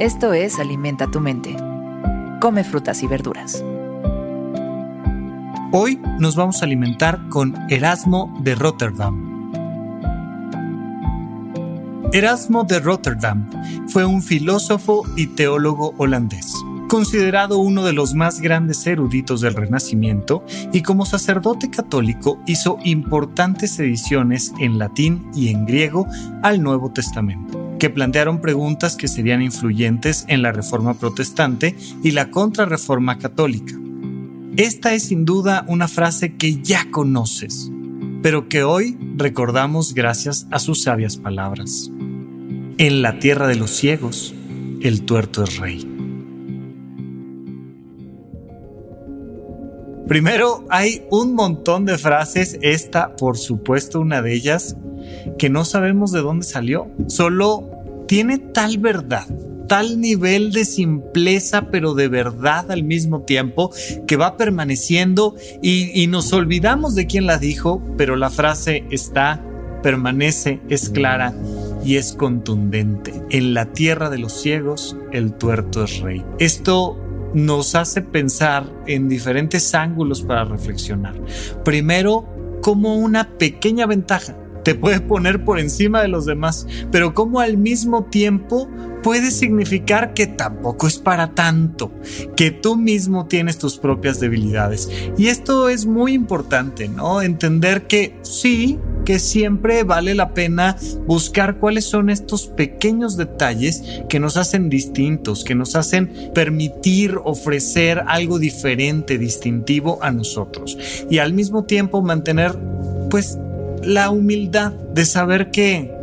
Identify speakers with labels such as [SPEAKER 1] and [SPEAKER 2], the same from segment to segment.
[SPEAKER 1] Esto es Alimenta tu mente. Come frutas y verduras.
[SPEAKER 2] Hoy nos vamos a alimentar con Erasmo de Rotterdam. Erasmo de Rotterdam fue un filósofo y teólogo holandés considerado uno de los más grandes eruditos del Renacimiento y como sacerdote católico hizo importantes ediciones en latín y en griego al Nuevo Testamento, que plantearon preguntas que serían influyentes en la Reforma Protestante y la Contrarreforma Católica. Esta es sin duda una frase que ya conoces, pero que hoy recordamos gracias a sus sabias palabras. En la tierra de los ciegos, el tuerto es rey. Primero, hay un montón de frases, esta por supuesto una de ellas, que no sabemos de dónde salió. Solo tiene tal verdad, tal nivel de simpleza, pero de verdad al mismo tiempo, que va permaneciendo y, nos olvidamos de quién la dijo, pero la frase está, permanece, es clara y es contundente. En la tierra de los ciegos, el tuerto es rey. Esto nos hace pensar en diferentes ángulos para reflexionar. Primero, como una pequeña ventaja te puede poner por encima de los demás, pero como al mismo tiempo puede significar que tampoco es para tanto, que tú mismo tienes tus propias debilidades. Y esto es muy importante, ¿no? Entender que sí, que siempre vale la pena buscar cuáles son estos pequeños detalles que nos hacen distintos, que nos hacen permitir ofrecer algo diferente, distintivo a nosotros. Y al mismo tiempo mantener, pues, la humildad de saber que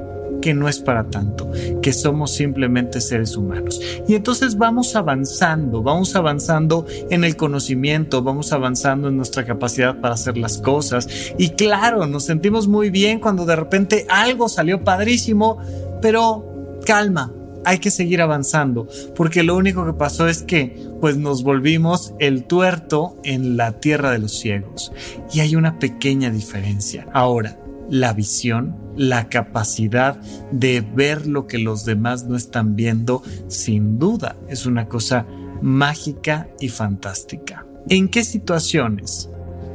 [SPEAKER 2] que no es para tanto, que somos simplemente seres humanos. Y entonces vamos avanzando, vamos avanzando en el conocimiento, vamos avanzando en nuestra capacidad para hacer las cosas. Y claro, nos sentimos muy bien cuando de repente algo salió padrísimo, pero calma, hay que seguir avanzando, porque lo único que pasó es que pues nos volvimos el tuerto en la tierra de los ciegos. Y hay una pequeña diferencia. Ahora, la visión, la capacidad de ver lo que los demás no están viendo, sin duda es una cosa mágica y fantástica. ¿En qué situaciones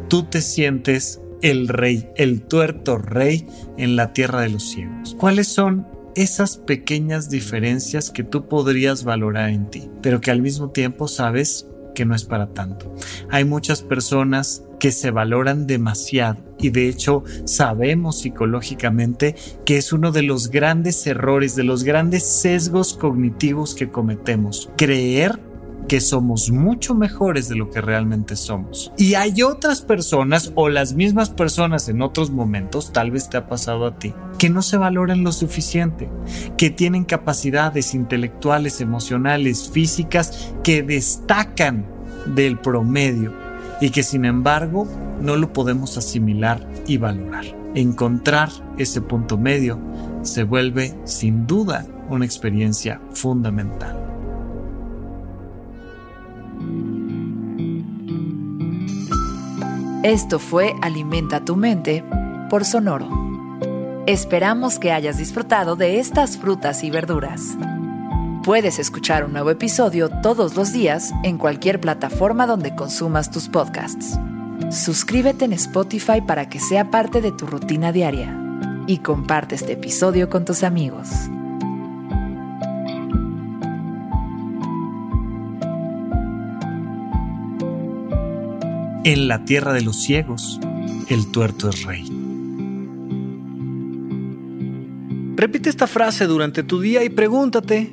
[SPEAKER 2] tú te sientes el rey, el tuerto rey en la tierra de los ciegos? ¿Cuáles son esas pequeñas diferencias que tú podrías valorar en ti, pero que al mismo tiempo sabes que no es para tanto? Hay muchas personas que se valoran demasiado y de hecho sabemos psicológicamente que es uno de los grandes errores, de los grandes sesgos cognitivos que cometemos, creer que somos mucho mejores de lo que realmente somos. Y hay otras personas o las mismas personas en otros momentos, tal vez te ha pasado a ti, que no se valoran lo suficiente, que tienen capacidades intelectuales, emocionales, físicas que destacan del promedio y que sin embargo no lo podemos asimilar y valorar. Encontrar ese punto medio se vuelve sin duda una experiencia fundamental.
[SPEAKER 1] Esto fue Alimenta tu mente por Sonoro. Esperamos que hayas disfrutado de estas frutas y verduras. Puedes escuchar un nuevo episodio todos los días en cualquier plataforma donde consumas tus podcasts. Suscríbete en Spotify para que sea parte de tu rutina diaria y comparte este episodio con tus amigos.
[SPEAKER 2] En la tierra de los ciegos, el tuerto es rey. Repite esta frase durante tu día y pregúntate,